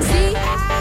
See, I